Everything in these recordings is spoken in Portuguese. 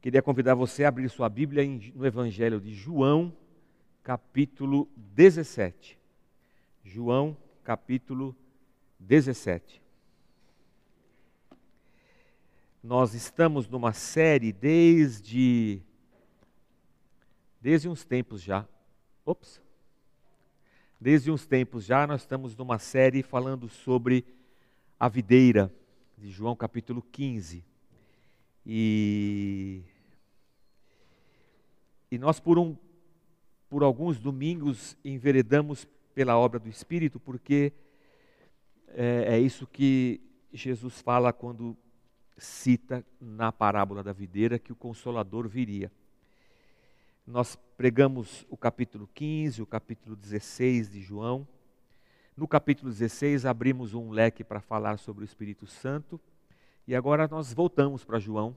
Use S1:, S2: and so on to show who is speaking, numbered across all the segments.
S1: Queria convidar você a abrir sua Bíblia no Evangelho de João, capítulo 17. João, capítulo 17. Nós estamos numa série desde desde uns tempos já. Ops. Desde uns tempos já nós estamos numa série falando sobre a videira de João capítulo 15. E, e nós, por, um, por alguns domingos, enveredamos pela obra do Espírito, porque é, é isso que Jesus fala quando cita na parábola da videira que o Consolador viria. Nós pregamos o capítulo 15, o capítulo 16 de João. No capítulo 16, abrimos um leque para falar sobre o Espírito Santo. E agora nós voltamos para João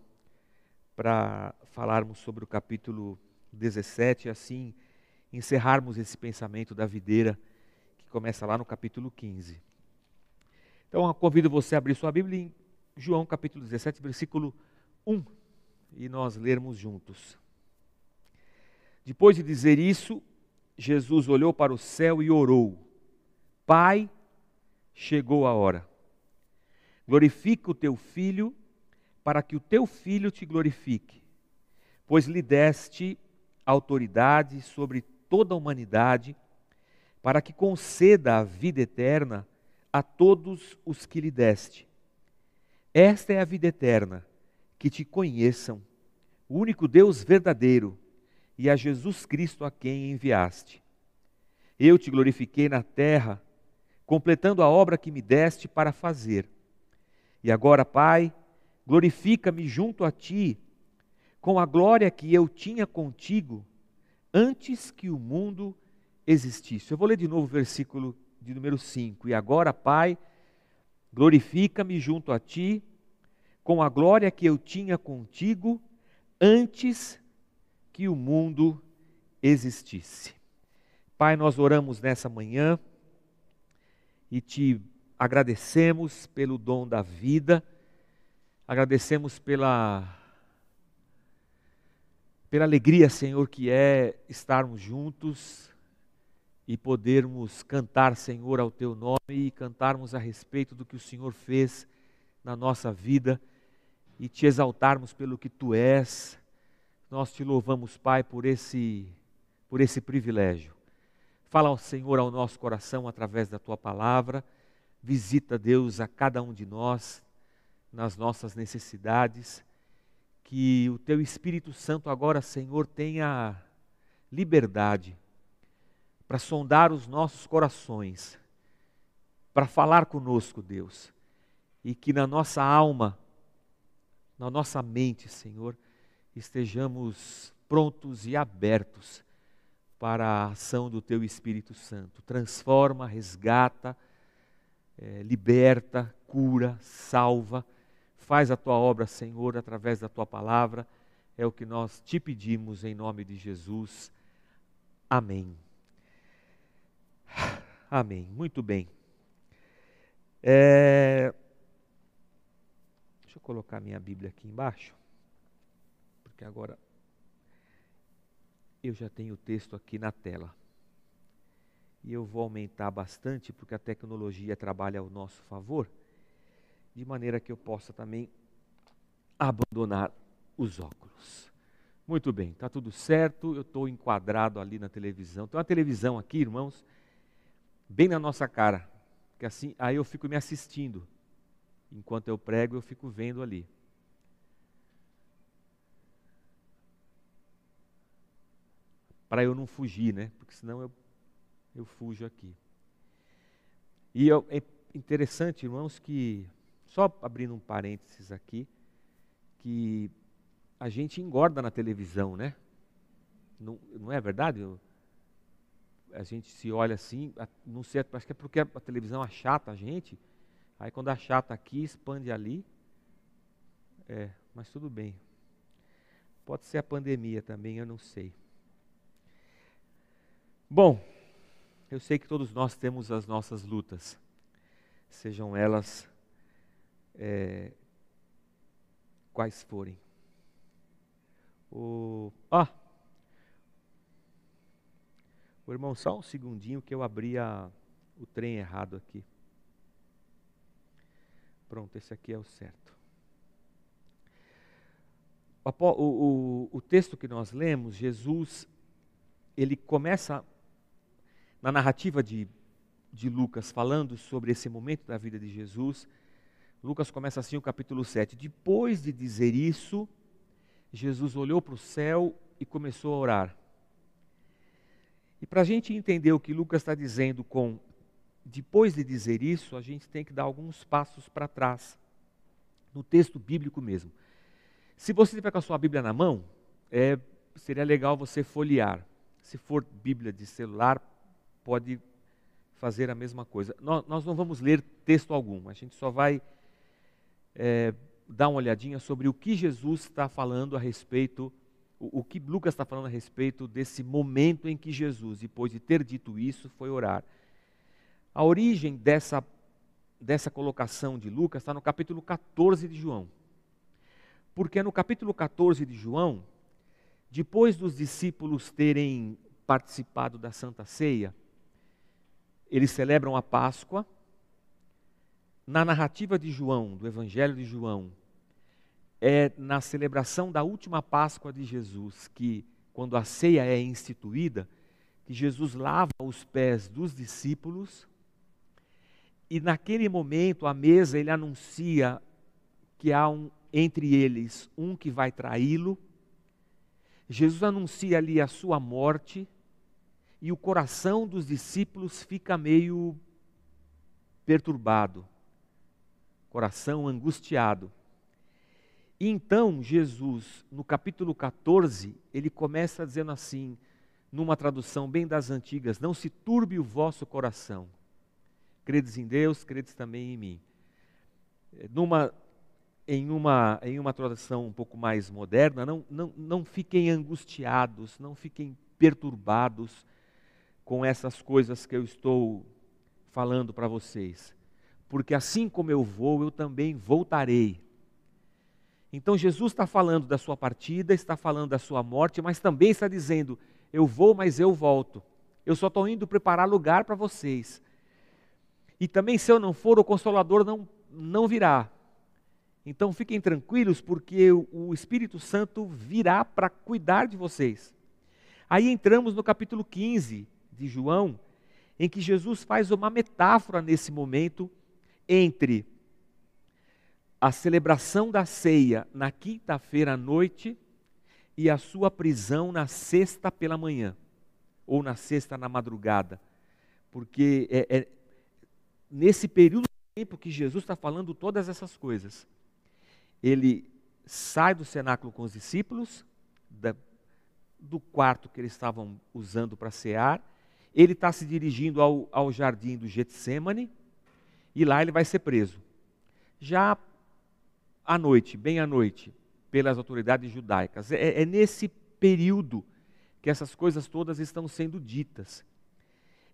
S1: para falarmos sobre o capítulo 17 e assim encerrarmos esse pensamento da videira que começa lá no capítulo 15. Então eu convido você a abrir sua Bíblia em João capítulo 17, versículo 1 e nós lermos juntos. Depois de dizer isso, Jesus olhou para o céu e orou: Pai, chegou a hora Glorifica o teu filho, para que o teu filho te glorifique, pois lhe deste autoridade sobre toda a humanidade, para que conceda a vida eterna a todos os que lhe deste. Esta é a vida eterna, que te conheçam, o único Deus verdadeiro, e a Jesus Cristo a quem enviaste. Eu te glorifiquei na terra, completando a obra que me deste para fazer. E agora, Pai, glorifica-me junto a ti, com a glória que eu tinha contigo antes que o mundo existisse. Eu vou ler de novo o versículo de número 5. E agora, Pai, glorifica-me junto a ti, com a glória que eu tinha contigo antes que o mundo existisse. Pai, nós oramos nessa manhã e te agradecemos pelo dom da vida, agradecemos pela pela alegria, Senhor, que é estarmos juntos e podermos cantar, Senhor, ao teu nome e cantarmos a respeito do que o Senhor fez na nossa vida e te exaltarmos pelo que tu és. Nós te louvamos, Pai, por esse por esse privilégio. Fala ao Senhor ao nosso coração através da tua palavra Visita, Deus, a cada um de nós nas nossas necessidades. Que o Teu Espírito Santo agora, Senhor, tenha liberdade para sondar os nossos corações, para falar conosco, Deus. E que na nossa alma, na nossa mente, Senhor, estejamos prontos e abertos para a ação do Teu Espírito Santo. Transforma, resgata, é, liberta, cura, salva. Faz a tua obra, Senhor, através da tua palavra. É o que nós te pedimos em nome de Jesus. Amém. Amém. Muito bem. É... Deixa eu colocar minha Bíblia aqui embaixo, porque agora eu já tenho o texto aqui na tela e eu vou aumentar bastante porque a tecnologia trabalha ao nosso favor, de maneira que eu possa também abandonar os óculos. Muito bem, está tudo certo, eu estou enquadrado ali na televisão. Tem uma televisão aqui, irmãos, bem na nossa cara, que assim, aí eu fico me assistindo. Enquanto eu prego, eu fico vendo ali. Para eu não fugir, né? Porque senão eu eu fujo aqui. E é interessante, irmãos, que, só abrindo um parênteses aqui, que a gente engorda na televisão, né? Não, não é verdade? Eu, a gente se olha assim, não sei, acho que é porque a televisão achata a gente, aí quando achata aqui, expande ali. É, mas tudo bem. Pode ser a pandemia também, eu não sei. Bom, eu sei que todos nós temos as nossas lutas, sejam elas é, quais forem. O, ah, o irmão, só um segundinho que eu abri a, o trem errado aqui. Pronto, esse aqui é o certo. O, o, o, texto que nós lemos, Jesus, ele começa na narrativa de, de Lucas, falando sobre esse momento da vida de Jesus. Lucas começa assim o capítulo 7. Depois de dizer isso, Jesus olhou para o céu e começou a orar. E para a gente entender o que Lucas está dizendo com depois de dizer isso, a gente tem que dar alguns passos para trás, no texto bíblico mesmo. Se você tiver com a sua Bíblia na mão, é, seria legal você folhear. Se for Bíblia de celular, pode fazer a mesma coisa. Nós, nós não vamos ler texto algum, a gente só vai é, dar uma olhadinha sobre o que Jesus está falando a respeito, o, o que Lucas está falando a respeito desse momento em que Jesus, depois de ter dito isso, foi orar. A origem dessa, dessa colocação de Lucas está no capítulo 14 de João. Porque no capítulo 14 de João, depois dos discípulos terem participado da Santa Ceia, eles celebram a Páscoa. Na narrativa de João, do Evangelho de João, é na celebração da última Páscoa de Jesus que, quando a ceia é instituída, que Jesus lava os pés dos discípulos e naquele momento, à mesa, ele anuncia que há um, entre eles um que vai traí-lo. Jesus anuncia ali a sua morte e o coração dos discípulos fica meio perturbado, coração angustiado. E então Jesus, no capítulo 14, ele começa dizendo assim, numa tradução bem das antigas: Não se turbe o vosso coração credes em Deus, credes também em mim. É, numa, em, uma, em uma tradução um pouco mais moderna, não, não, não fiquem angustiados, não fiquem perturbados com essas coisas que eu estou falando para vocês. Porque assim como eu vou, eu também voltarei. Então Jesus está falando da sua partida, está falando da sua morte, mas também está dizendo: eu vou, mas eu volto. Eu só estou indo preparar lugar para vocês. E também, se eu não for, o Consolador não, não virá. Então fiquem tranquilos, porque o Espírito Santo virá para cuidar de vocês. Aí entramos no capítulo 15 de João, em que Jesus faz uma metáfora nesse momento entre a celebração da ceia na quinta-feira à noite e a sua prisão na sexta pela manhã, ou na sexta na madrugada. Porque é, é nesse período de tempo que Jesus está falando todas essas coisas, ele sai do cenáculo com os discípulos, da, do quarto que eles estavam usando para cear, ele está se dirigindo ao, ao jardim do Getsemane, e lá ele vai ser preso. Já à noite, bem à noite, pelas autoridades judaicas. É, é nesse período que essas coisas todas estão sendo ditas.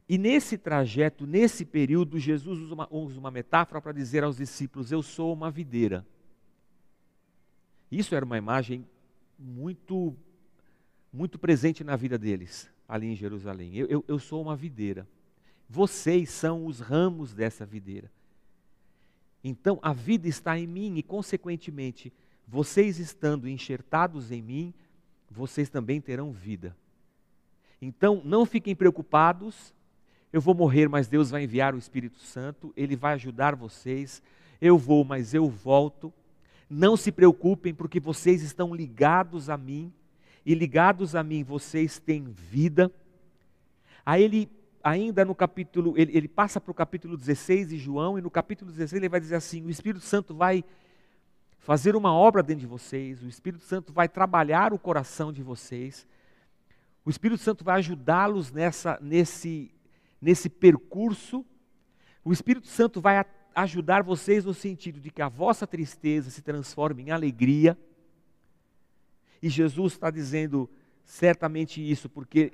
S1: E nesse trajeto, nesse período, Jesus usa uma, usa uma metáfora para dizer aos discípulos: Eu sou uma videira. Isso era uma imagem muito, muito presente na vida deles, ali em Jerusalém. Eu, eu, eu sou uma videira. Vocês são os ramos dessa videira. Então a vida está em mim e, consequentemente, vocês estando enxertados em mim, vocês também terão vida. Então não fiquem preocupados eu vou morrer, mas Deus vai enviar o Espírito Santo, ele vai ajudar vocês. Eu vou, mas eu volto. Não se preocupem, porque vocês estão ligados a mim, e ligados a mim vocês têm vida. Aí ele, ainda no capítulo, ele, ele passa para o capítulo 16 de João, e no capítulo 16 ele vai dizer assim: o Espírito Santo vai fazer uma obra dentro de vocês, o Espírito Santo vai trabalhar o coração de vocês, o Espírito Santo vai ajudá-los nessa, nesse, nesse percurso, o Espírito Santo vai ajudar vocês no sentido de que a vossa tristeza se transforme em alegria. E Jesus está dizendo certamente isso, porque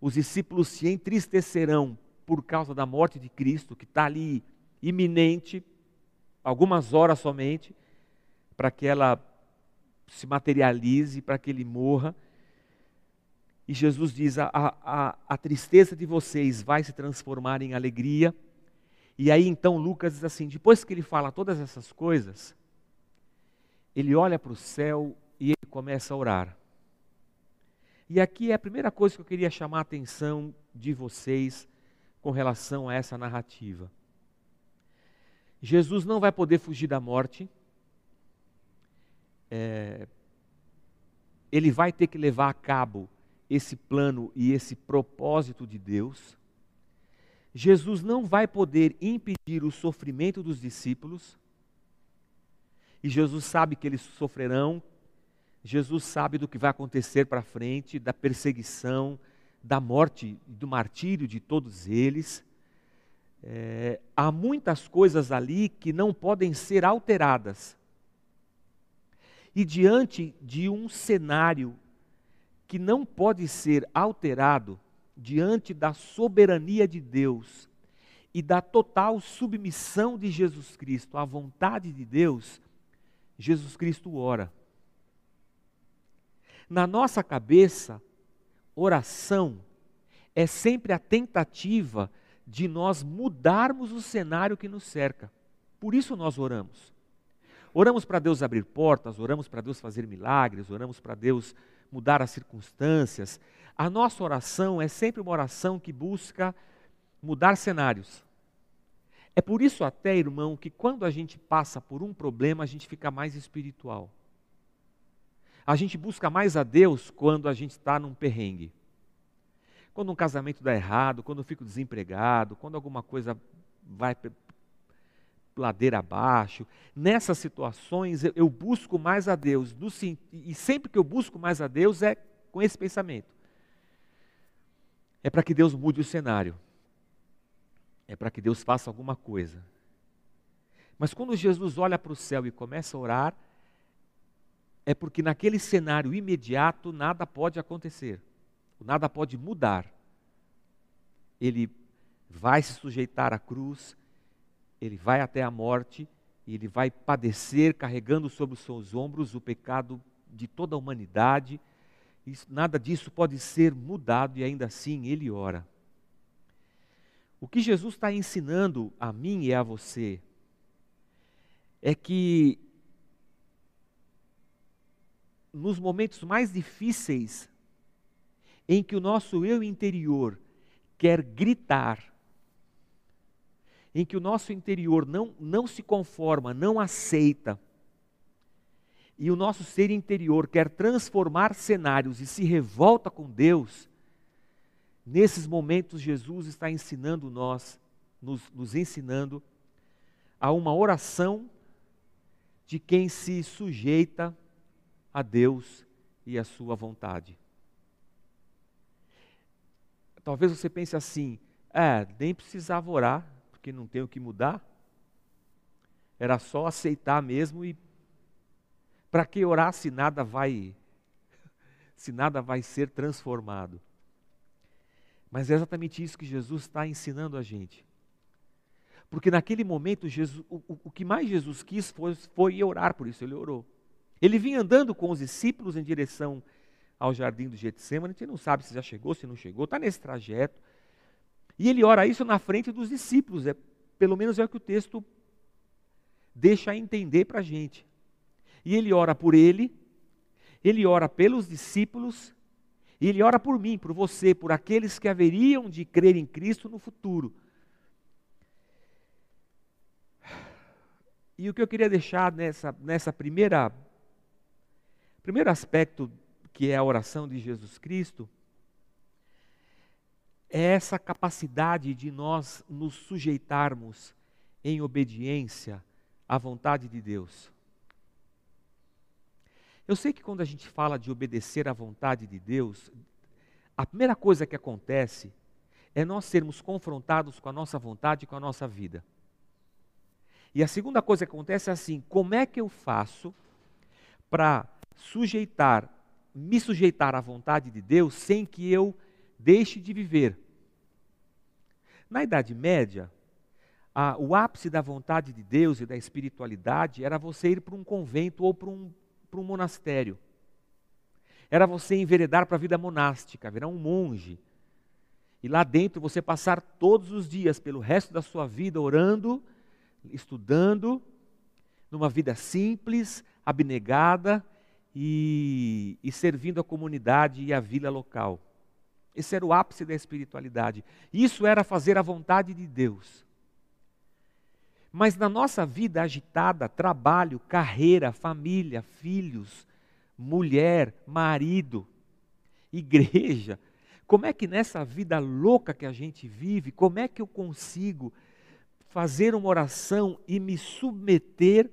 S1: os discípulos se entristecerão por causa da morte de Cristo, que está ali iminente, algumas horas somente, para que ela se materialize, para que ele morra. E Jesus diz: a, a, a tristeza de vocês vai se transformar em alegria. E aí então Lucas diz assim: depois que ele fala todas essas coisas, ele olha para o céu começa a orar. E aqui é a primeira coisa que eu queria chamar a atenção de vocês com relação a essa narrativa. Jesus não vai poder fugir da morte. É, ele vai ter que levar a cabo esse plano e esse propósito de Deus. Jesus não vai poder impedir o sofrimento dos discípulos. E Jesus sabe que eles sofrerão. Jesus sabe do que vai acontecer para frente, da perseguição, da morte do martírio de todos eles. É, há muitas coisas ali que não podem ser alteradas. E diante de um cenário que não pode ser alterado, diante da soberania de Deus e da total submissão de Jesus Cristo à vontade de Deus, Jesus Cristo ora. Na nossa cabeça, oração é sempre a tentativa de nós mudarmos o cenário que nos cerca. Por isso nós oramos. Oramos para Deus abrir portas, oramos para Deus fazer milagres, oramos para Deus mudar as circunstâncias. A nossa oração é sempre uma oração que busca mudar cenários. É por isso, até, irmão, que quando a gente passa por um problema, a gente fica mais espiritual. A gente busca mais a Deus quando a gente está num perrengue. Quando um casamento dá errado, quando eu fico desempregado, quando alguma coisa vai ladeira abaixo. Nessas situações eu busco mais a Deus, e sempre que eu busco mais a Deus é com esse pensamento. É para que Deus mude o cenário. É para que Deus faça alguma coisa. Mas quando Jesus olha para o céu e começa a orar, é porque naquele cenário imediato nada pode acontecer, nada pode mudar. Ele vai se sujeitar à cruz, ele vai até a morte e ele vai padecer carregando sobre os seus ombros o pecado de toda a humanidade. Isso, nada disso pode ser mudado e ainda assim ele ora. O que Jesus está ensinando a mim e a você é que nos momentos mais difíceis, em que o nosso eu interior quer gritar, em que o nosso interior não, não se conforma, não aceita, e o nosso ser interior quer transformar cenários e se revolta com Deus, nesses momentos Jesus está ensinando nós, nos, nos ensinando a uma oração de quem se sujeita a Deus e a sua vontade. Talvez você pense assim, é, nem precisava orar, porque não tem o que mudar. Era só aceitar mesmo e para que orar se nada vai se nada vai ser transformado? Mas é exatamente isso que Jesus está ensinando a gente. Porque naquele momento, Jesus, o, o, que mais Jesus quis foi, foi orar, por isso ele orou. Ele vinha andando com os discípulos em direção ao jardim do Getsemane, a gente não sabe se já chegou, se não chegou, está nesse trajeto. E ele ora isso na frente dos discípulos, é, pelo menos é o que o texto deixa entender para a gente. E ele ora por ele, ele ora pelos discípulos, e ele ora por mim, por você, por aqueles que haveriam de crer em Cristo no futuro. E o que eu queria deixar nessa, nessa primeira primeiro aspecto que é a oração de Jesus Cristo é essa capacidade de nós nos sujeitarmos em obediência à vontade de Deus. Eu sei que quando a gente fala de obedecer à vontade de Deus, a primeira coisa que acontece é nós sermos confrontados com a nossa vontade e com a nossa vida. E a segunda coisa que acontece é assim: como é que eu faço para sujeitar, me sujeitar à vontade de Deus sem que eu deixe de viver. Na Idade Média, a, o ápice da vontade de Deus e da espiritualidade era você ir para um convento ou para um, para um monastério. Era você enveredar para a vida monástica, virar um monge. E lá dentro você passar todos os dias, pelo resto da sua vida, orando, estudando, numa vida simples, abnegada e, e servindo a comunidade e a vila local. Esse era o ápice da espiritualidade. Isso era fazer a vontade de Deus. Mas na nossa vida agitada, trabalho, carreira, família, filhos, mulher, marido, igreja, como é que nessa vida louca que a gente vive, como é que eu consigo fazer uma oração e me submeter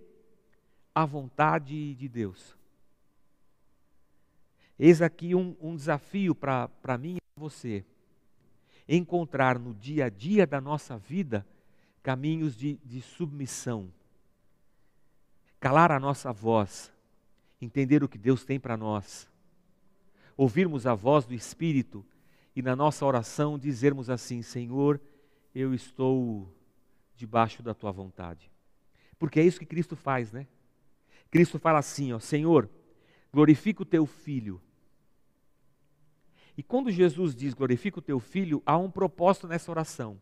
S1: à vontade de Deus? Eis aqui um, um desafio para mim e para você. Encontrar no dia a dia da nossa vida caminhos de, de submissão. Calar a nossa voz, entender o que Deus tem para nós. Ouvirmos a voz do Espírito e na nossa oração dizermos assim: Senhor, eu estou debaixo da tua vontade. Porque é isso que Cristo faz, né? Cristo fala assim, ó, Senhor, glorifica o teu filho. E quando Jesus diz glorifica o teu filho, há um propósito nessa oração.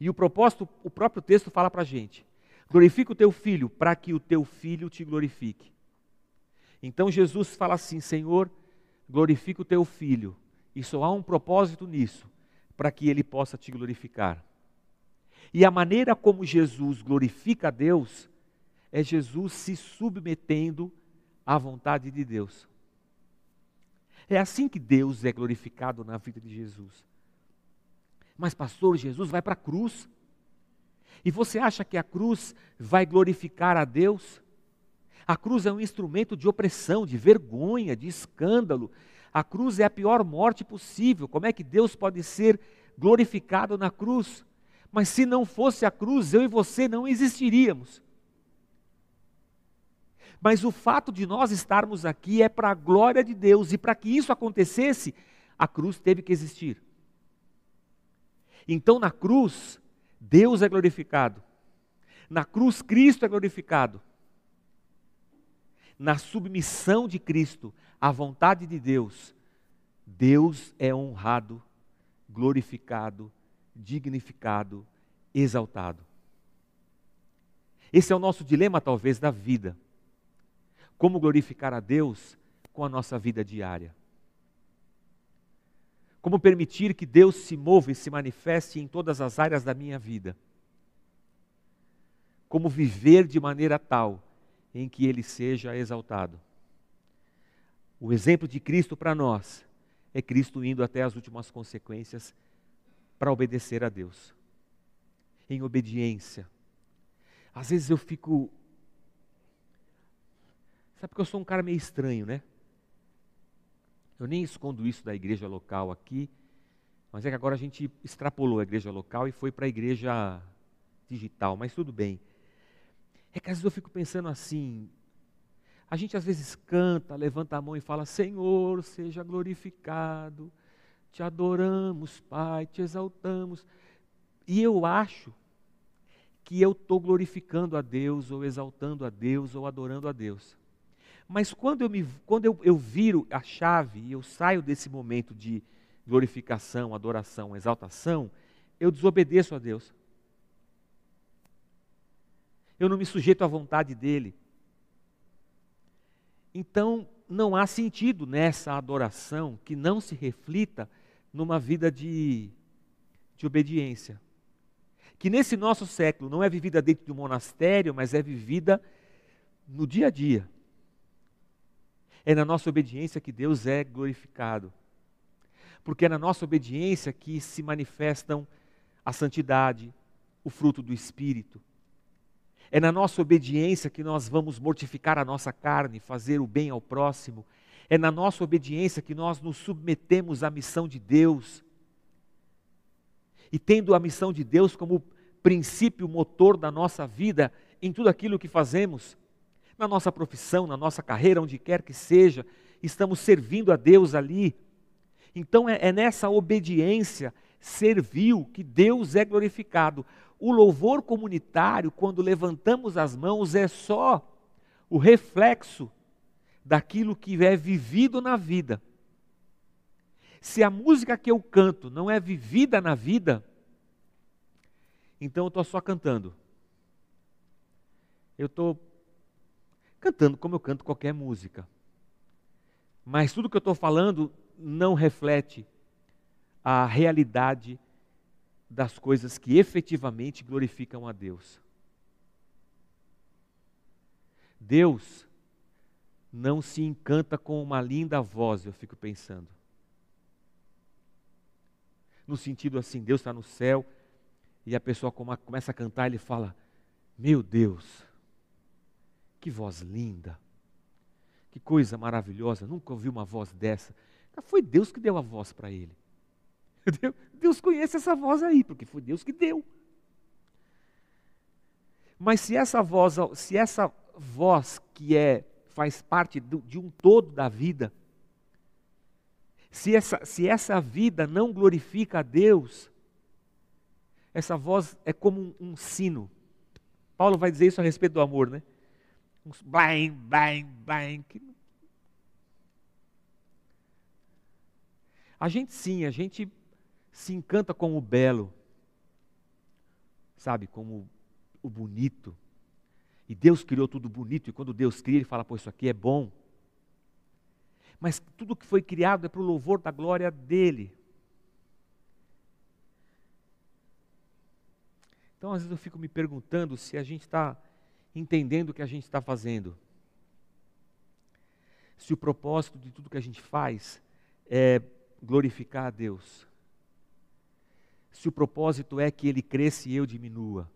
S1: E o propósito, o próprio texto fala para a gente: glorifica o teu filho, para que o teu filho te glorifique. Então Jesus fala assim: Senhor, glorifica o teu filho, e só há um propósito nisso, para que ele possa te glorificar. E a maneira como Jesus glorifica a Deus é Jesus se submetendo à vontade de Deus. É assim que Deus é glorificado na vida de Jesus. Mas, pastor, Jesus vai para a cruz. E você acha que a cruz vai glorificar a Deus? A cruz é um instrumento de opressão, de vergonha, de escândalo, a cruz é a pior morte possível. Como é que Deus pode ser glorificado na cruz? Mas se não fosse a cruz, eu e você não existiríamos. Mas o fato de nós estarmos aqui é para a glória de Deus, e para que isso acontecesse, a cruz teve que existir. Então, na cruz, Deus é glorificado. Na cruz, Cristo é glorificado. Na submissão de Cristo, a vontade de Deus, Deus é honrado, glorificado, dignificado, exaltado. Esse é o nosso dilema, talvez, da vida. Como glorificar a Deus com a nossa vida diária? Como permitir que Deus se mova e se manifeste em todas as áreas da minha vida? Como viver de maneira tal em que Ele seja exaltado? O exemplo de Cristo para nós é Cristo indo até as últimas consequências para obedecer a Deus. Em obediência. Às vezes eu fico. Sabe que eu sou um cara meio estranho, né? Eu nem escondo isso da igreja local aqui, mas é que agora a gente extrapolou a igreja local e foi para a igreja digital, mas tudo bem. É que às vezes eu fico pensando assim, a gente às vezes canta, levanta a mão e fala: Senhor, seja glorificado, te adoramos, Pai, te exaltamos. E eu acho que eu estou glorificando a Deus, ou exaltando a Deus, ou adorando a Deus. Mas quando eu, me, quando eu, eu viro a chave e eu saio desse momento de glorificação, adoração, exaltação, eu desobedeço a Deus. Eu não me sujeito à vontade dele. Então, não há sentido nessa adoração que não se reflita numa vida de, de obediência. Que nesse nosso século não é vivida dentro de um monastério, mas é vivida no dia a dia. É na nossa obediência que Deus é glorificado. Porque é na nossa obediência que se manifestam a santidade, o fruto do Espírito, é na nossa obediência que nós vamos mortificar a nossa carne, fazer o bem ao próximo. É na nossa obediência que nós nos submetemos à missão de Deus. E tendo a missão de Deus como princípio motor da nossa vida em tudo aquilo que fazemos, na nossa profissão, na nossa carreira, onde quer que seja, estamos servindo a Deus ali. Então é, é nessa obediência servil que Deus é glorificado. O louvor comunitário, quando levantamos as mãos, é só o reflexo daquilo que é vivido na vida. Se a música que eu canto não é vivida na vida, então eu estou só cantando. Eu estou cantando como eu canto qualquer música. Mas tudo que eu estou falando não reflete a realidade das coisas que efetivamente glorificam a Deus. Deus não se encanta com uma linda voz, eu fico pensando. No sentido assim, Deus está no céu e a pessoa começa a cantar ele fala: Meu Deus, que voz linda, que coisa maravilhosa, nunca ouvi uma voz dessa. Foi Deus que deu a voz para ele. Deus conhece essa voz aí, porque foi Deus que deu. Mas se essa voz, se essa voz que é faz parte do, de um todo da vida, se essa, se essa vida não glorifica a Deus, essa voz é como um, um sino. Paulo vai dizer isso a respeito do amor, né? Uns bang, bang, bang. A gente sim, a gente se encanta com o belo, sabe, com o, o bonito. E Deus criou tudo bonito, e quando Deus cria, Ele fala: pô, isso aqui é bom. Mas tudo que foi criado é para o louvor da glória dEle. Então, às vezes, eu fico me perguntando se a gente está entendendo o que a gente está fazendo. Se o propósito de tudo que a gente faz é glorificar a Deus. Se o propósito é que ele cresça e eu diminua,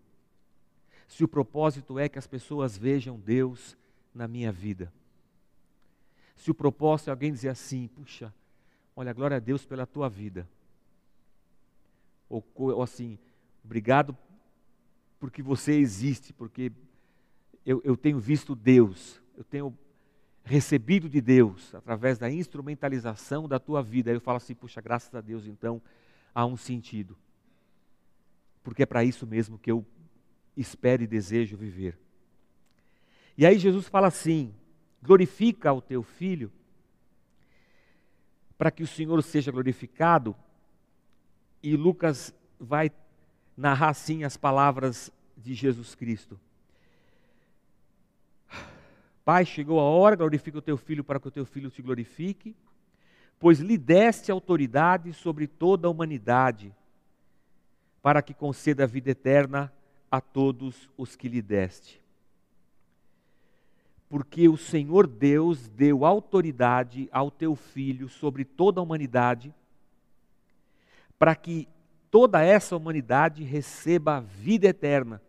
S1: se o propósito é que as pessoas vejam Deus na minha vida, se o propósito é alguém dizer assim, puxa, olha, glória a Deus pela tua vida, ou, ou assim, obrigado porque você existe, porque eu, eu tenho visto Deus, eu tenho recebido de Deus através da instrumentalização da tua vida. Aí eu falo assim, puxa, graças a Deus, então há um sentido porque é para isso mesmo que eu espero e desejo viver. E aí Jesus fala assim: glorifica o teu filho, para que o Senhor seja glorificado. E Lucas vai narrar assim as palavras de Jesus Cristo. Pai, chegou a hora, glorifica o teu filho para que o teu filho te glorifique, pois lhe deste autoridade sobre toda a humanidade para que conceda a vida eterna a todos os que lhe deste. Porque o Senhor Deus deu autoridade ao teu filho sobre toda a humanidade, para que toda essa humanidade receba a vida eterna.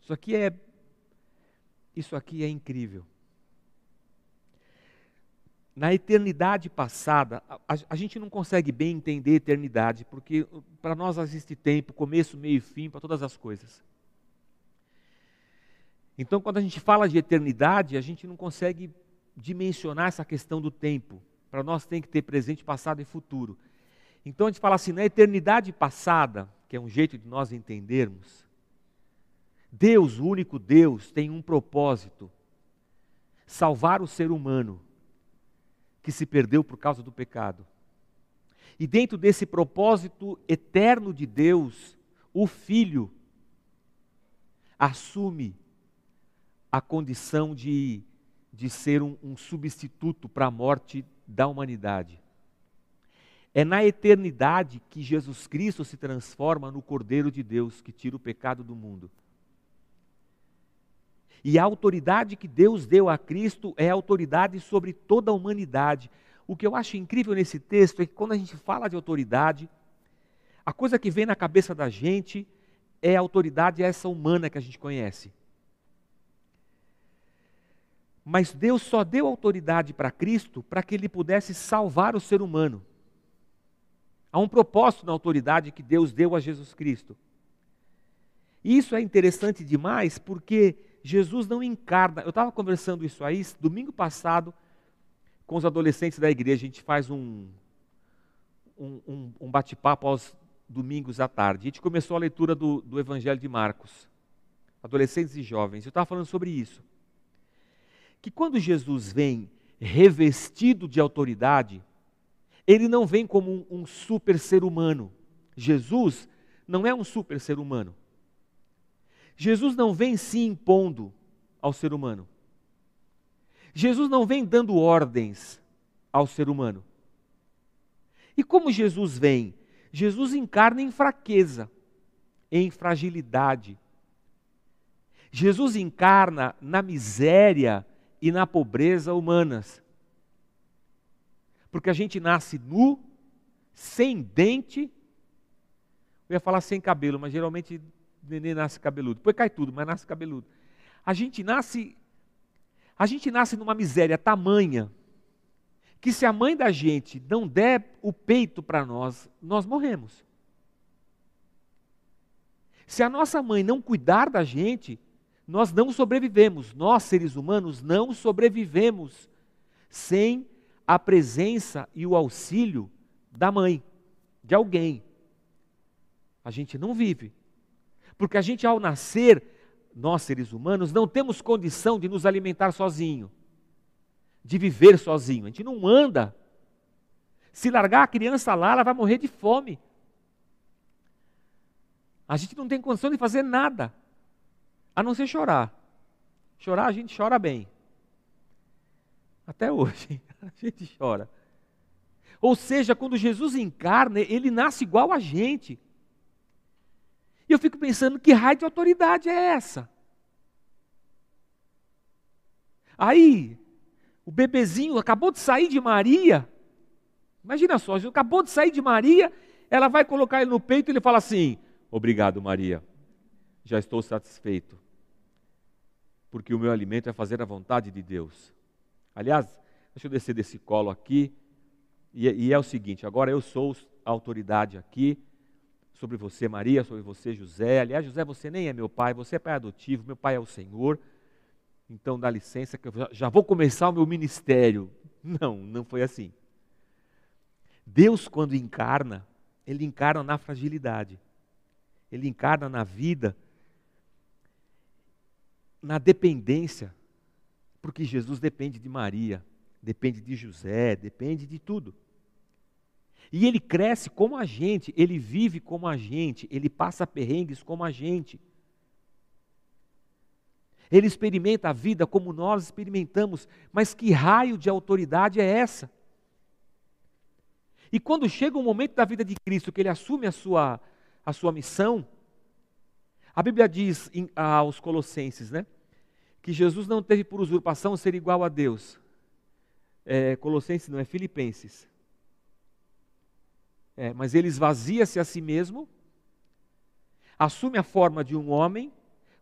S1: Isso aqui é isso aqui é incrível na eternidade passada, a, a, gente não consegue bem entender eternidade, porque uh, para nós existe tempo, começo, meio e fim para todas as coisas. Então, quando a gente fala de eternidade, a gente não consegue dimensionar essa questão do tempo. Para nós tem que ter presente, passado e futuro. Então a gente fala assim, na eternidade passada, que é um jeito de nós entendermos, Deus, o único Deus, tem um propósito: salvar o ser humano que se perdeu por causa do pecado. E dentro desse propósito eterno de Deus, o Filho assume a condição de, de ser um, um substituto para a morte da humanidade. É na eternidade que Jesus Cristo se transforma no Cordeiro de Deus que tira o pecado do mundo. E a autoridade que Deus deu a Cristo é autoridade sobre toda a humanidade. O que eu acho incrível nesse texto é que quando a gente fala de autoridade, a coisa que vem na cabeça da gente é a autoridade essa humana que a gente conhece. Mas Deus só deu autoridade para Cristo para que ele pudesse salvar o ser humano. Há um propósito na autoridade que Deus deu a Jesus Cristo. E isso é interessante demais porque Jesus não encarna. Eu estava conversando isso aí domingo passado com os adolescentes da igreja. A gente faz um, um, um, bate-papo aos domingos à tarde. A gente começou a leitura do, do Evangelho de Marcos. Adolescentes e jovens. Eu estava falando sobre isso. que quando Jesus vem revestido de autoridade, ele não vem como um, um super ser humano. Jesus não é um super ser humano. Jesus não vem se impondo ao ser humano. Jesus não vem dando ordens ao ser humano. E como Jesus vem? Jesus encarna em fraqueza, em fragilidade. Jesus encarna na miséria e na pobreza humanas. Porque a gente nasce nu, sem dente, eu ia falar sem cabelo, mas geralmente neném nasce cabeludo. Depois cai tudo, mas nasce cabeludo. A gente nasce a gente nasce numa miséria tamanha que se a mãe da gente não der o peito para nós, nós morremos. Se a nossa mãe não cuidar da gente, nós não sobrevivemos. Nós, seres humanos, não sobrevivemos sem a presença e o auxílio da mãe, de alguém. A gente não vive. Porque a gente, ao nascer, nós seres humanos, não temos condição de nos alimentar sozinho, de viver sozinho. A gente não anda. Se largar a criança lá, ela vai morrer de fome. A gente não tem condição de fazer nada, a não ser chorar. Chorar, a gente chora bem. Até hoje, a gente chora. Ou seja, quando Jesus encarna, ele nasce igual a gente. Eu fico pensando, que raio de autoridade é essa? Aí, o bebezinho acabou de sair de Maria. Imagina só, acabou de sair de Maria, ela vai colocar ele no peito e ele fala assim: Obrigado, Maria, já estou satisfeito, porque o meu alimento é fazer a vontade de Deus. Aliás, deixa eu descer desse colo aqui, e, e é o seguinte: agora eu sou a autoridade aqui sobre você, Maria, sobre você, José. Aliás, José, você nem é meu pai, você é pai adotivo, meu pai é o Senhor. Então dá licença que eu já vou começar o meu ministério. Não, não foi assim. Deus, quando encarna, ele encarna na fragilidade. Ele encarna na vida, na dependência. Porque Jesus depende de Maria, depende de José, depende de tudo. E ele cresce como a gente, ele vive como a gente, ele passa perrengues como a gente. Ele experimenta a vida como nós experimentamos, mas que raio de autoridade é essa? E quando chega o momento da vida de Cristo que ele assume a sua, a sua missão, a Bíblia diz em, aos Colossenses, né? Que Jesus não teve por usurpação ser igual a Deus. É, Colossenses não, é Filipenses. É, mas ele esvazia-se a si mesmo, assume a forma de um homem,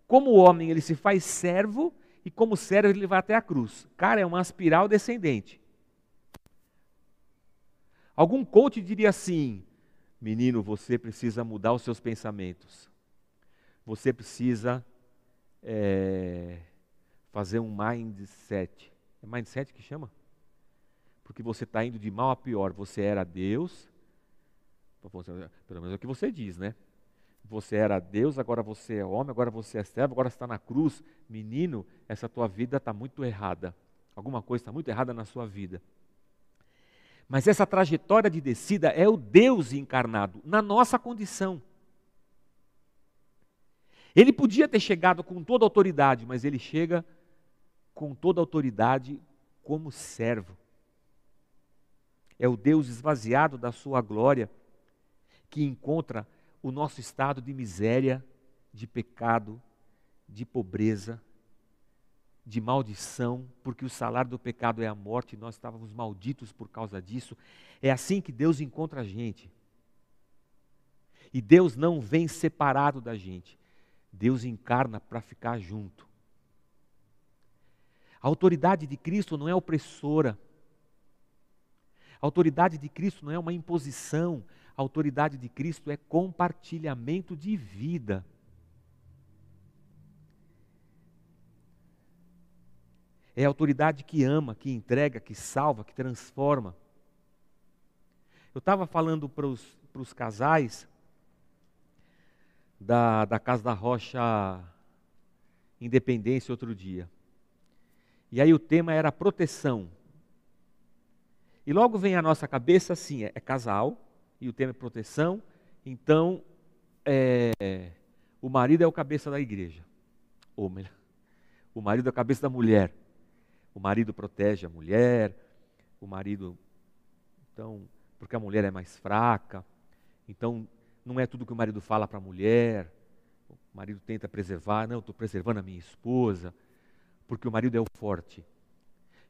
S1: como homem ele se faz servo, e como servo ele vai até a cruz. Cara, é uma espiral descendente. Algum coach diria assim: menino, você precisa mudar os seus pensamentos. Você precisa é, fazer um mindset. É mindset que chama? Porque você está indo de mal a pior. Você era Deus, pelo menos é o que você diz, né? Você era Deus, agora você é homem, agora você é servo, agora está na cruz. Menino, essa tua vida está muito errada. Alguma coisa está muito errada na sua vida. Mas essa trajetória de descida é o Deus encarnado na nossa condição. Ele podia ter chegado com toda autoridade, mas ele chega com toda autoridade como servo. É o Deus esvaziado da sua glória que encontra o nosso estado de miséria, de pecado, de pobreza, de maldição, porque o salário do pecado é a morte, e nós estávamos malditos por causa disso. É assim que Deus encontra a gente. E Deus não vem separado da gente. Deus encarna para ficar junto. A autoridade de Cristo não é opressora. A autoridade de Cristo não é uma imposição, a autoridade de Cristo é compartilhamento de vida. É a autoridade que ama, que entrega, que salva, que transforma. Eu estava falando para os casais da, da Casa da Rocha Independência outro dia. E aí o tema era proteção. E logo vem à nossa cabeça assim: é, é casal, e o tema é proteção, então é, o marido é o cabeça da igreja. Ou melhor, o marido é a cabeça da mulher. O marido protege a mulher, o marido. Então, porque a mulher é mais fraca. Então, não é tudo que o marido fala para a mulher. O marido tenta preservar, não, estou preservando a minha esposa, porque o marido é o forte.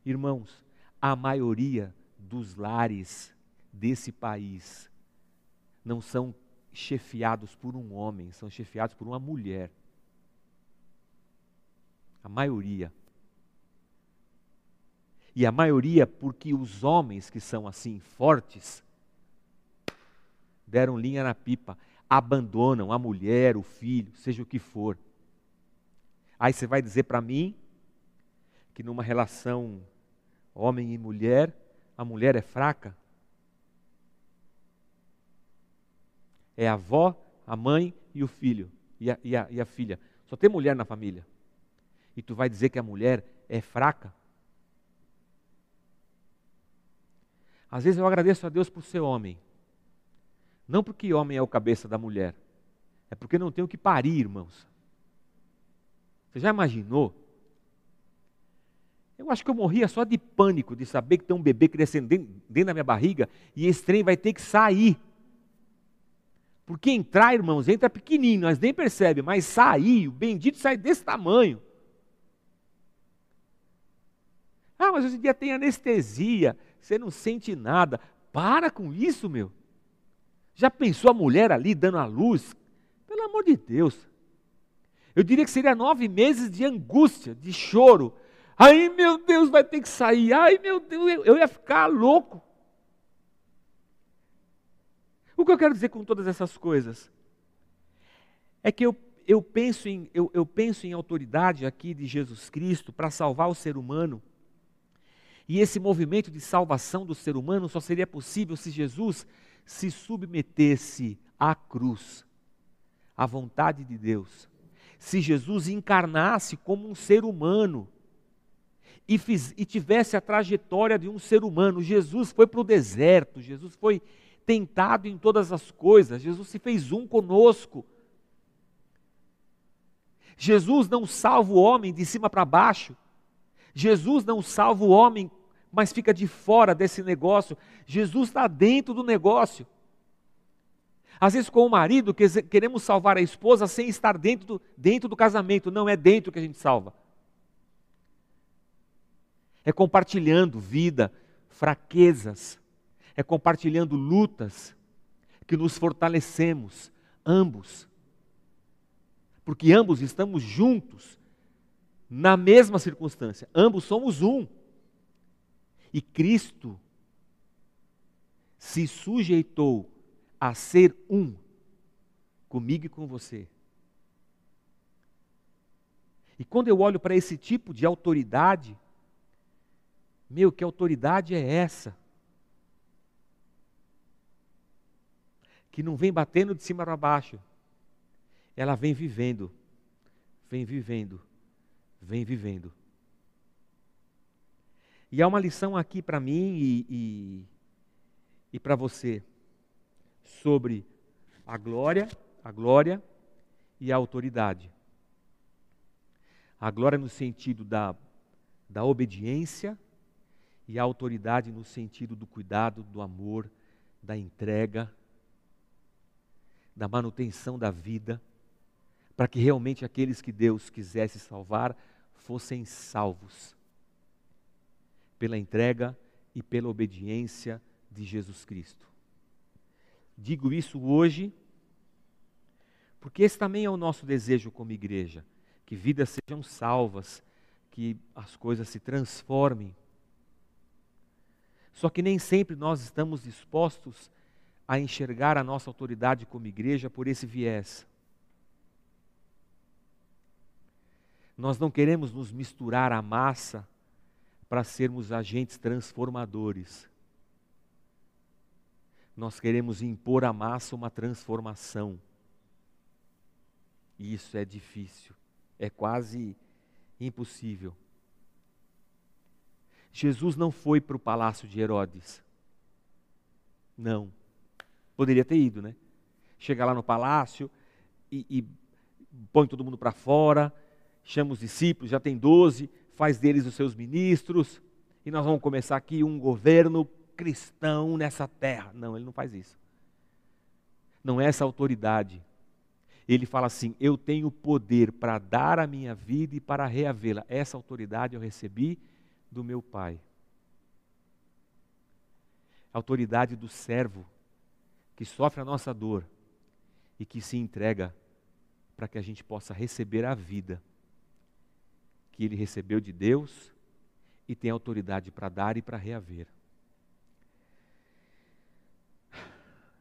S1: Irmãos, a maioria dos lares desse país não são chefiados por um homem, são chefiados por uma mulher. A maioria. E a maioria porque os homens que são assim fortes deram linha na pipa, abandonam a mulher, o filho, seja o que for. Aí você vai dizer para mim que numa relação homem e mulher, a mulher é fraca? É a avó, a mãe e o filho, e a, e a, e a filha. Só tem mulher na família. E tu vai dizer que a mulher é fraca? Às vezes eu agradeço a Deus por ser homem. Não porque homem é o cabeça da mulher. É porque não tenho que parir, irmãos. Você já imaginou? Eu acho que eu morria só de pânico de saber que tem um bebê crescendo dentro, dentro da minha barriga e esse trem vai ter que sair. Porque entrar, irmãos, entra pequenininho, nós nem percebemos, mas sair, o bendito sai desse tamanho. Ah, mas hoje em dia tem anestesia, você não sente nada. Para com isso, meu. Já pensou a mulher ali dando a luz? Pelo amor de Deus. Eu diria que seria nove meses de angústia, de choro. Ai, meu Deus, vai ter que sair. Ai, meu Deus, eu ia ficar louco. O que eu quero dizer com todas essas coisas? É que eu, eu, penso, em, eu, eu penso em autoridade aqui de Jesus Cristo para salvar o ser humano. E esse movimento de salvação do ser humano só seria possível se Jesus se submetesse à cruz, à vontade de Deus. Se Jesus encarnasse como um ser humano e, fiz, e tivesse a trajetória de um ser humano, Jesus foi para o deserto, Jesus foi tentado em todas as coisas, Jesus se fez um conosco. Jesus não salva o homem de cima para baixo. Jesus não salva o homem, mas fica de fora desse negócio. Jesus está dentro do negócio. Às vezes, com o marido, queremos salvar a esposa sem estar dentro do, dentro do casamento. Não é dentro que a gente salva. É compartilhando vida, fraquezas, é compartilhando lutas que nos fortalecemos, ambos. Porque ambos estamos juntos na mesma circunstância, ambos somos um. E Cristo se sujeitou a ser um comigo e com você. E quando eu olho para esse tipo de autoridade, meu, que autoridade é essa? Que não vem batendo de cima para baixo, ela vem vivendo, vem vivendo, vem vivendo. E há uma lição aqui para mim e, e, e para você sobre a glória, a glória e a autoridade. A glória no sentido da, da obediência e a autoridade no sentido do cuidado, do amor, da entrega da manutenção da vida, para que realmente aqueles que Deus quisesse salvar fossem salvos pela entrega e pela obediência de Jesus Cristo. Digo isso hoje porque esse também é o nosso desejo como igreja, que vidas sejam salvas, que as coisas se transformem. Só que nem sempre nós estamos dispostos a enxergar a nossa autoridade como igreja por esse viés. Nós não queremos nos misturar à massa para sermos agentes transformadores. Nós queremos impor à massa uma transformação. E isso é difícil, é quase impossível. Jesus não foi para o palácio de Herodes. Não. Poderia ter ido, né? Chega lá no palácio e, e põe todo mundo para fora, chama os discípulos, já tem doze, faz deles os seus ministros, e nós vamos começar aqui um governo cristão nessa terra. Não, ele não faz isso. Não é essa autoridade. Ele fala assim: Eu tenho poder para dar a minha vida e para reavê-la. Essa autoridade eu recebi do meu Pai. Autoridade do servo que sofre a nossa dor e que se entrega para que a gente possa receber a vida que ele recebeu de Deus e tem autoridade para dar e para reaver.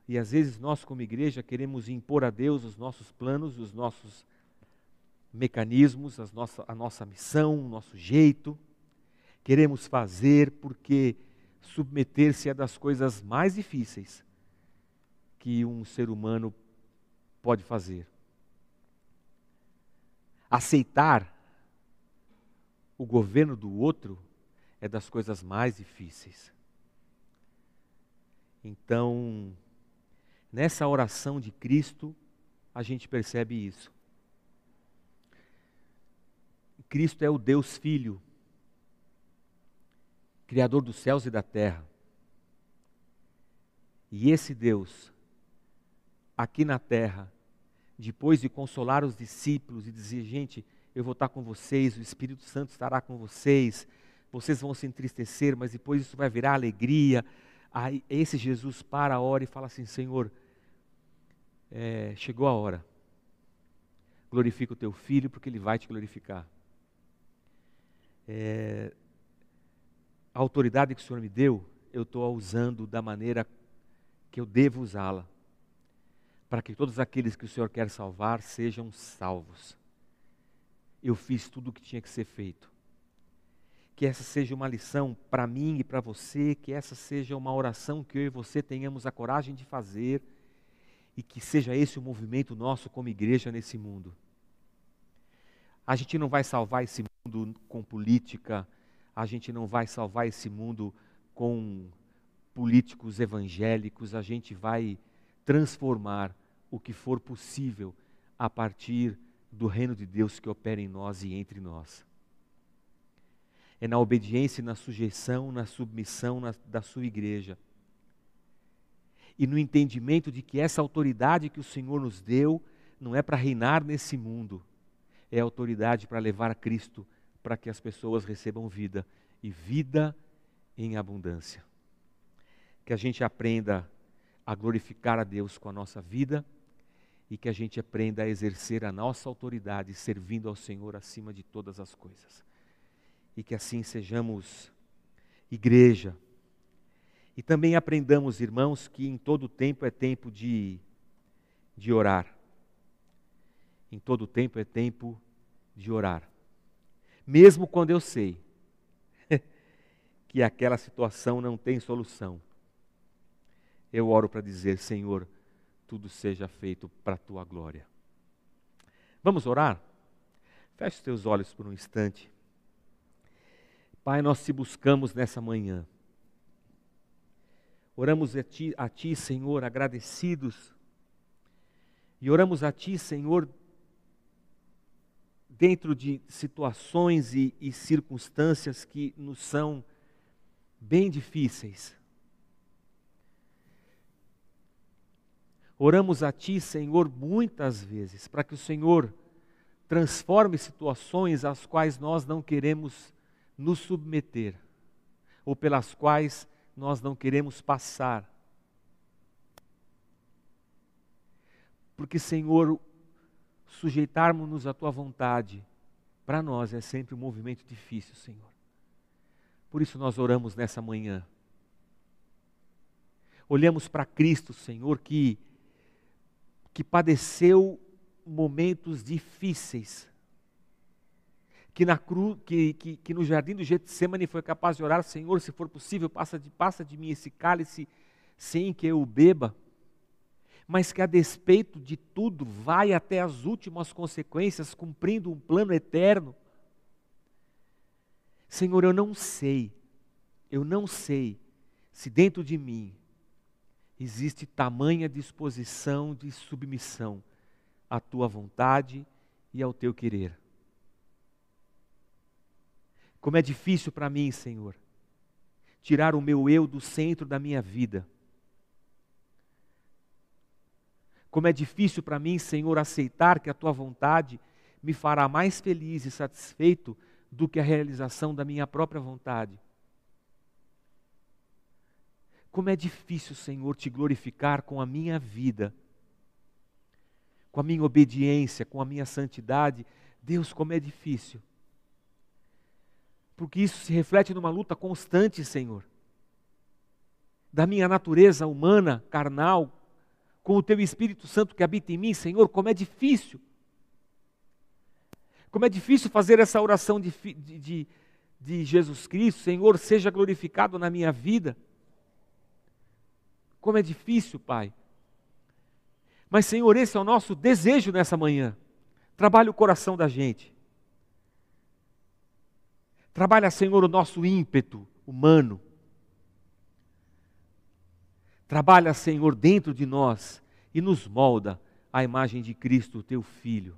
S1: E às vezes nós, como igreja, queremos impor a Deus os nossos planos, os nossos mecanismos, nossa, a nossa missão, o nosso jeito. Queremos fazer porque submeter-se é das coisas mais difíceis que um ser humano pode fazer. Aceitar o governo do outro é das coisas mais difíceis. Então, nessa oração de Cristo, a gente percebe isso. Cristo é o Deus Filho, Criador dos céus e da terra. E esse Deus, aqui na terra, depois de consolar os discípulos e dizer: gente, eu vou estar com vocês, o Espírito Santo estará com vocês, vocês vão se entristecer, mas depois isso vai virar alegria. Aí esse Jesus para a hora e fala assim: Senhor, é, chegou a hora. Glorifica o teu filho, porque ele vai te glorificar. É, a autoridade que o Senhor me deu, eu estou usando da maneira que eu devo usá-la, para que todos aqueles que o Senhor quer salvar sejam salvos. Eu fiz tudo o que tinha que ser feito. Que essa seja uma lição para mim e para você, que essa seja uma oração que eu e você tenhamos a coragem de fazer e que seja esse o movimento nosso como igreja nesse mundo. A gente não vai salvar esse mundo com política, a gente não vai salvar esse mundo com políticos evangélicos, a gente vai transformar o que for possível a partir do reino de Deus que opera em nós e entre nós. É na obediência, na sujeição, na submissão na, da sua igreja e no entendimento de que essa autoridade que o Senhor nos deu não é para reinar nesse mundo, é autoridade para levar a Cristo para que as pessoas recebam vida e vida em abundância. Que a gente aprenda a glorificar a Deus com a nossa vida e que a gente aprenda a exercer a nossa autoridade servindo ao Senhor acima de todas as coisas. E que assim sejamos igreja e também aprendamos, irmãos, que em todo tempo é tempo de, de orar. Em todo tempo é tempo de orar. Mesmo quando eu sei que aquela situação não tem solução, eu oro para dizer: Senhor, tudo seja feito para a tua glória. Vamos orar? Feche os teus olhos por um instante. Pai, nós te buscamos nessa manhã. Oramos a ti, a ti, Senhor, agradecidos. E oramos a Ti, Senhor, dentro de situações e, e circunstâncias que nos são bem difíceis. Oramos a Ti, Senhor, muitas vezes, para que o Senhor transforme situações às quais nós não queremos nos submeter, ou pelas quais nós não queremos passar. Porque, Senhor, sujeitarmos-nos à tua vontade, para nós é sempre um movimento difícil, Senhor. Por isso nós oramos nessa manhã. Olhamos para Cristo, Senhor, que, que padeceu momentos difíceis que, na cru, que, que, que no jardim do Getsemane foi capaz de orar, Senhor, se for possível, passa de, passa de mim esse cálice sem que eu o beba, mas que a despeito de tudo vai até as últimas consequências, cumprindo um plano eterno. Senhor, eu não sei eu não sei se dentro de mim existe tamanha disposição de submissão à tua vontade e ao teu querer. Como é difícil para mim, Senhor, tirar o meu eu do centro da minha vida. Como é difícil para mim, Senhor, aceitar que a tua vontade me fará mais feliz e satisfeito do que a realização da minha própria vontade. Como é difícil, Senhor, te glorificar com a minha vida, com a minha obediência, com a minha santidade. Deus, como é difícil. Porque isso se reflete numa luta constante, Senhor, da minha natureza humana, carnal, com o teu Espírito Santo que habita em mim, Senhor, como é difícil. Como é difícil fazer essa oração de, de, de, Jesus Cristo, Senhor, seja glorificado na minha vida. Como é difícil, Pai. Mas, Senhor, esse é o nosso desejo nessa manhã. Trabalha o coração da gente. Trabalha, Senhor, o nosso ímpeto humano. Trabalha, Senhor, dentro de nós e nos molda a imagem de Cristo, teu Filho.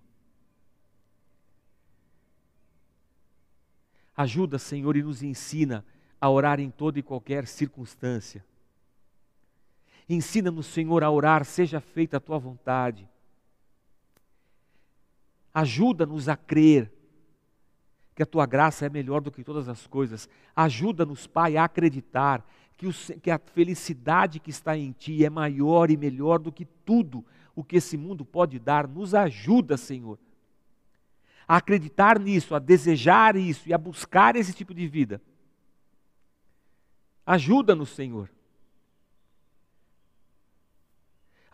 S1: Ajuda, Senhor, e nos ensina a orar em toda e qualquer circunstância. Ensina-nos, Senhor, a orar, seja feita a tua vontade. Ajuda-nos a crer que a tua graça é melhor do que todas as coisas. Ajuda-nos, Pai, a acreditar que, o, que a felicidade que está em Ti é maior e melhor do que tudo o que esse mundo pode dar. Nos ajuda, Senhor, a acreditar nisso, a desejar isso e a buscar esse tipo de vida. Ajuda-nos, Senhor.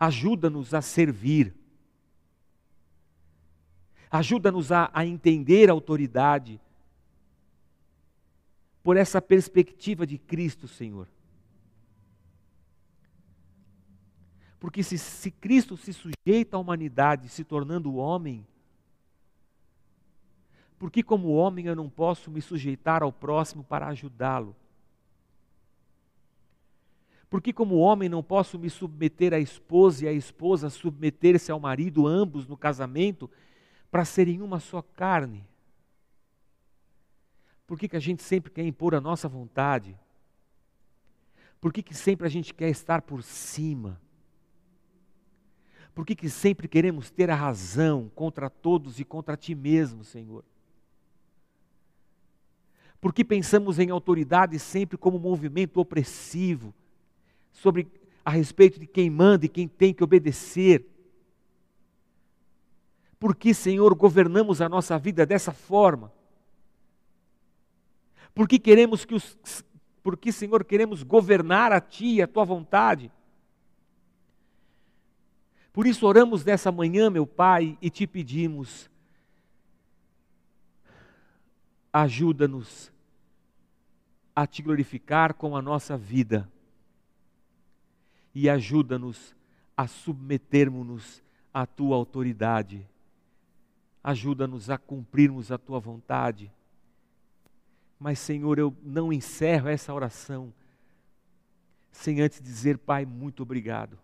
S1: Ajuda-nos a servir. Ajuda-nos a, a entender a autoridade por essa perspectiva de Cristo, Senhor. Porque se, se, Cristo se sujeita à humanidade, se tornando homem, por que, como homem, eu não posso me sujeitar ao próximo para ajudá-lo? Por que, como homem, não posso me submeter à esposa e a esposa submeter-se ao marido, ambos no casamento, para serem uma só carne? Por que, que a gente sempre quer impor a nossa vontade? Por que, que sempre a gente quer estar por cima? Por que, que sempre queremos ter a razão contra todos e contra ti mesmo, Senhor? Por que pensamos em autoridade sempre como movimento opressivo, sobre a respeito de quem manda e quem tem que obedecer. Por que, Senhor, governamos a nossa vida dessa forma? Por que queremos que os por que, Senhor, queremos governar a ti e a tua vontade? Por isso oramos nessa manhã, meu Pai, e te pedimos ajuda-nos a te glorificar com a nossa vida e ajuda-nos a submetermos-nos à tua autoridade. Ajuda-nos a cumprirmos a tua vontade. Mas, Senhor, eu não encerro essa oração sem antes dizer, Pai, muito obrigado.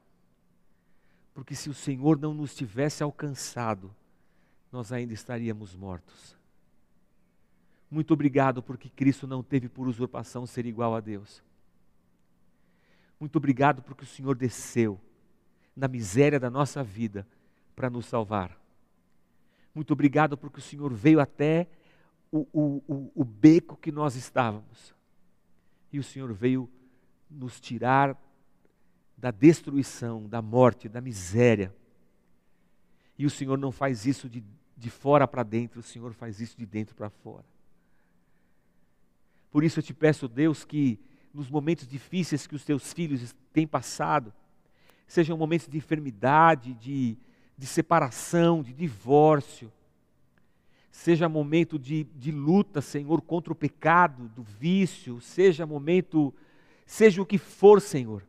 S1: Porque se o Senhor não nos tivesse alcançado, nós ainda estaríamos mortos. Muito obrigado porque Cristo não teve por usurpação ser igual a Deus. Muito obrigado porque o Senhor desceu na miséria da nossa vida para nos salvar. Muito obrigado porque o Senhor veio até o, o, o, o beco que nós estávamos. E o Senhor veio nos tirar da destruição, da morte, da miséria. E o Senhor não faz isso de, de fora para dentro, o Senhor faz isso de dentro para fora. Por isso eu te peço, Deus, que nos momentos difíceis que os teus filhos têm passado, sejam momentos de enfermidade, de, de separação, de divórcio, seja momento de, de luta, Senhor, contra o pecado, do vício, seja momento, seja o que for, Senhor,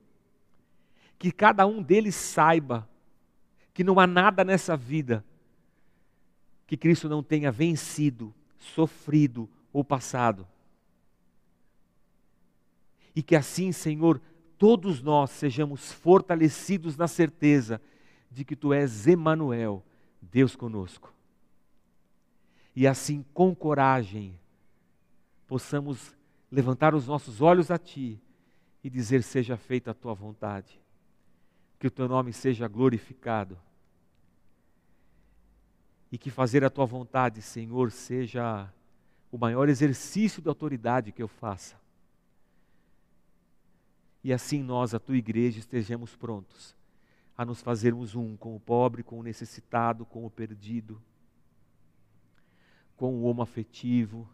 S1: que cada um deles saiba que não há nada nessa vida que Cristo não tenha vencido, sofrido ou passado E que assim, Senhor, todos nós sejamos fortalecidos na certeza de que Tu és Emanuel, Deus conosco. E assim, com coragem, possamos levantar os nossos olhos a Ti e dizer: Seja feita a Tua vontade, que o Teu nome seja glorificado e que fazer a Tua vontade, Senhor, seja o maior exercício de autoridade que eu faça. E assim nós, a Tua igreja, estejamos prontos a nos fazermos um com o pobre, com o necessitado, com o perdido, com o homo afetivo,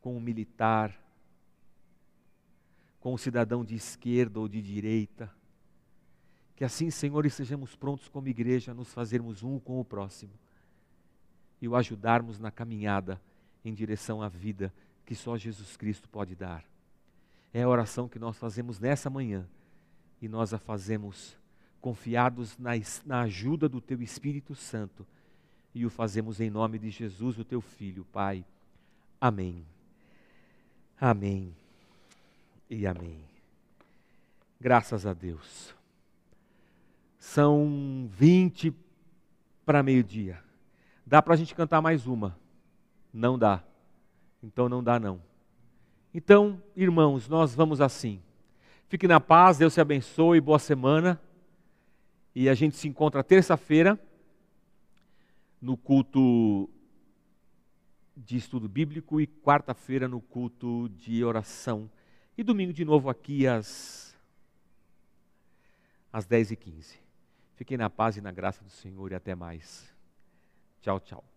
S1: com o militar, com o cidadão de esquerda ou de direita. Que assim, Senhor, estejamos prontos como igreja a nos fazermos um com o próximo e o ajudarmos na caminhada em direção à vida que só Jesus Cristo pode dar. É a oração que nós fazemos nessa manhã e nós a fazemos confiados na, na ajuda do Teu Espírito Santo e o fazemos em nome de Jesus, o Teu Filho, Pai. Amém. Amém e amém. Graças a Deus. São 20 para meio-dia. Dá para a gente cantar mais uma? Não dá. Então não dá, não. Então, irmãos, nós vamos assim. Fique na paz, Deus te abençoe, boa semana. E a gente se encontra terça-feira no culto de estudo bíblico e quarta-feira no culto de oração. E domingo de novo aqui às, às 10h15. Fiquem na paz e na graça do Senhor e até mais. Tchau, tchau.